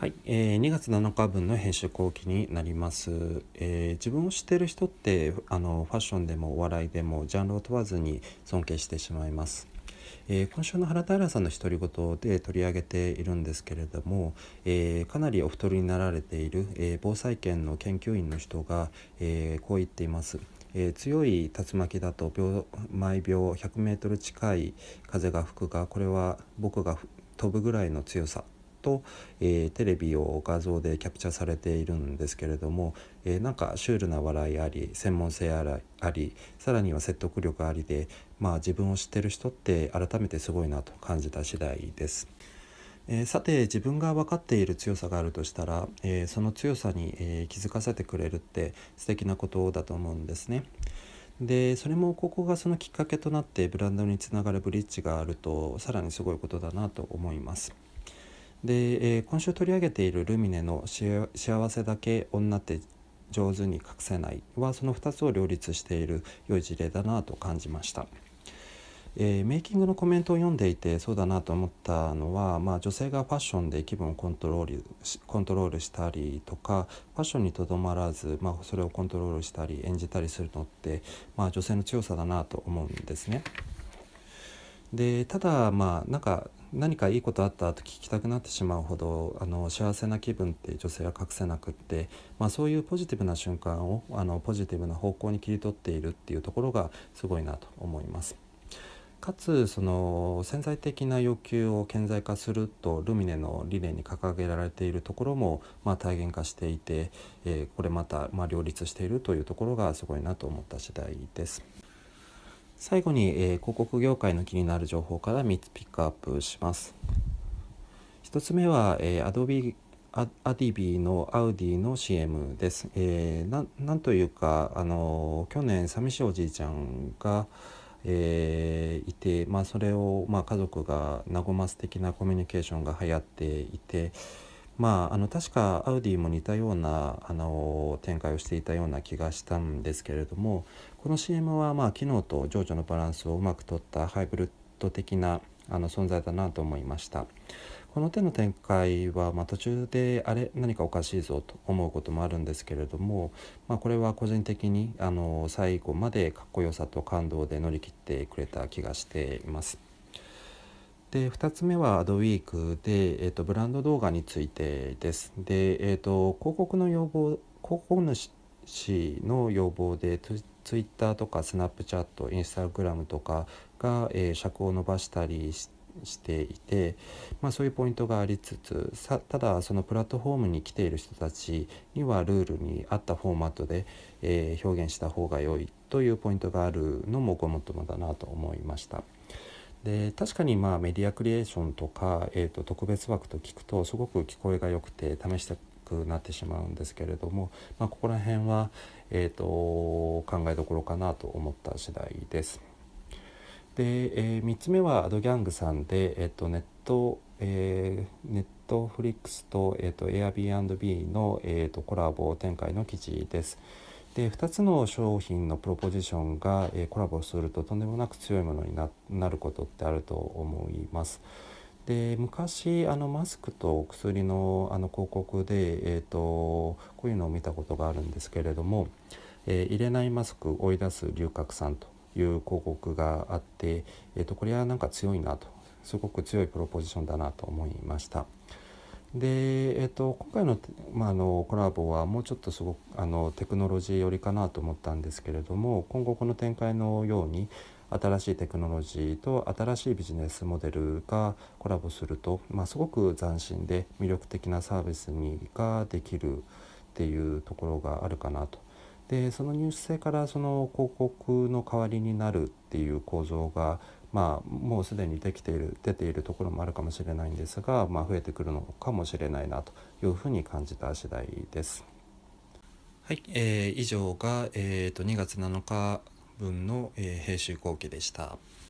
はい、えー、2月7日分の編集後期になります、えー、自分を知っている人ってあのファッションでもお笑いでもジャンルを問わずに尊敬してしまいます、えー、今週の原平さんの独り言で取り上げているんですけれども、えかなりお太りになられている、え防災研の研究員の人が、えこう言っています。えー、強い竜巻だと秒毎秒 100m 近い風が吹くがこれは僕が飛ぶぐらいの強さ。と、えー、テレビを画像でキャプチャーされているんですけれども、えー、なんかシュールな笑いあり専門性ありさらには説得力ありで、まあ、自分を知ってる人って改めてすごいなと感じた次第です。えー、さて自分が分かっている強さがあるとしたら、えー、その強さに、えー、気づかせてくれるって素敵なことだと思うんですね。でそれもここがそのきっかけとなってブランドにつながるブリッジがあるとさらにすごいことだなと思います。で、えー、今週取り上げているルミネの幸せだけ女って上手に隠せないはその2つを両立している良い事例だなと感じました。えー、メイキングのコメントを読んでいてそうだなと思ったのは、まあ、女性がファッションで気分をコントロールコントロールしたりとかファッションにとどまらず、まあ、それをコントロールしたり演じたりするのって、まあ、女性の強さだなと思うんですね。でただまあなんか何かいいことあったと聞きたくなってしまうほどあの幸せな気分って女性は隠せなくって、まあ、そういうポジティブな瞬間をあのポジティブな方向に切り取っているっていうところがすごいなと思います。かつその潜在的な欲求を顕在化するとルミネの理念に掲げられているところも、まあ、体現化していて、えー、これまた、まあ、両立しているというところがすごいなと思った次第です。最後に、えー、広告業界の気になる情報から3つピックアップします。1つ目は、えー、Adobe アディビーのアウディの CM です。えー、なんというか、あの去年寂しいおじいちゃんが、えー、いて、まあ、それを、まあ、家族が和ます的なコミュニケーションが流行っていて、まあ、あの確かアウディも似たようなあの展開をしていたような気がしたんですけれどもこの CM はまあ機能と情緒のバランスをうまくとったハイブリッド的なあの存在だなと思いました。この手の展開は、まあ、途中であれ何かおかしいぞと思うこともあるんですけれども、まあ、これは個人的にあの最後までかっこよさと感動で乗り切ってくれた気がしています。で2つ目はアドウィークで、えーと、ブランド動画についてです。で、えーと、広告の要望広告主の要望でツイッターとかスナップチャットインスタグラムとかが、えー、尺を伸ばしたりしていて、まあ、そういうポイントがありつつただそのプラットフォームに来ている人たちにはルールに合ったフォーマットで、えー、表現した方が良いというポイントがあるのもごもっともだなと思いました。で確かにまあメディアクリエーションとか、えー、と特別枠と聞くとすごく聞こえが良くて試したくなってしまうんですけれども、まあ、ここら辺は、えーと、考えどころかなと思った次第です。で、えー、3つ目はアドギャングさんで、えーと、ネット、えー、ネットフリックスと,、えーと、Airbnb の、えーとコラボ展開の記事です。で2つの商品のプロポジションが、えー、コラボするととんでもなく強いものになることってあると思います。で昔あのマスクと薬のあの広告で、えーと、こういうのを見たことがあるんですけれども、えー、入れないマスク追い出す龍角散という広告があって、えーとこれはなんか強いなとすごく強いプロポジションだなと思いました。で、えーと、今回の,、まあ、あのコラボはもうちょっとすごくあのテクノロジー寄りかなと思ったんですけれども今後この展開のように新しいテクノロジーと新しいビジネスモデルがコラボすると、まあ、すごく斬新で魅力的なサービスにができるっていうところがあるかなと。でそのニュース性からその広告の代わりになるっていう構造がまあ、もうすでにできている出ているところもあるかもしれないんですが、まあ、増えてくるのかもしれないなというふうに感じた次第です。はい、えー、以上が、えーと、2月7日分の、えー、編集後期でした。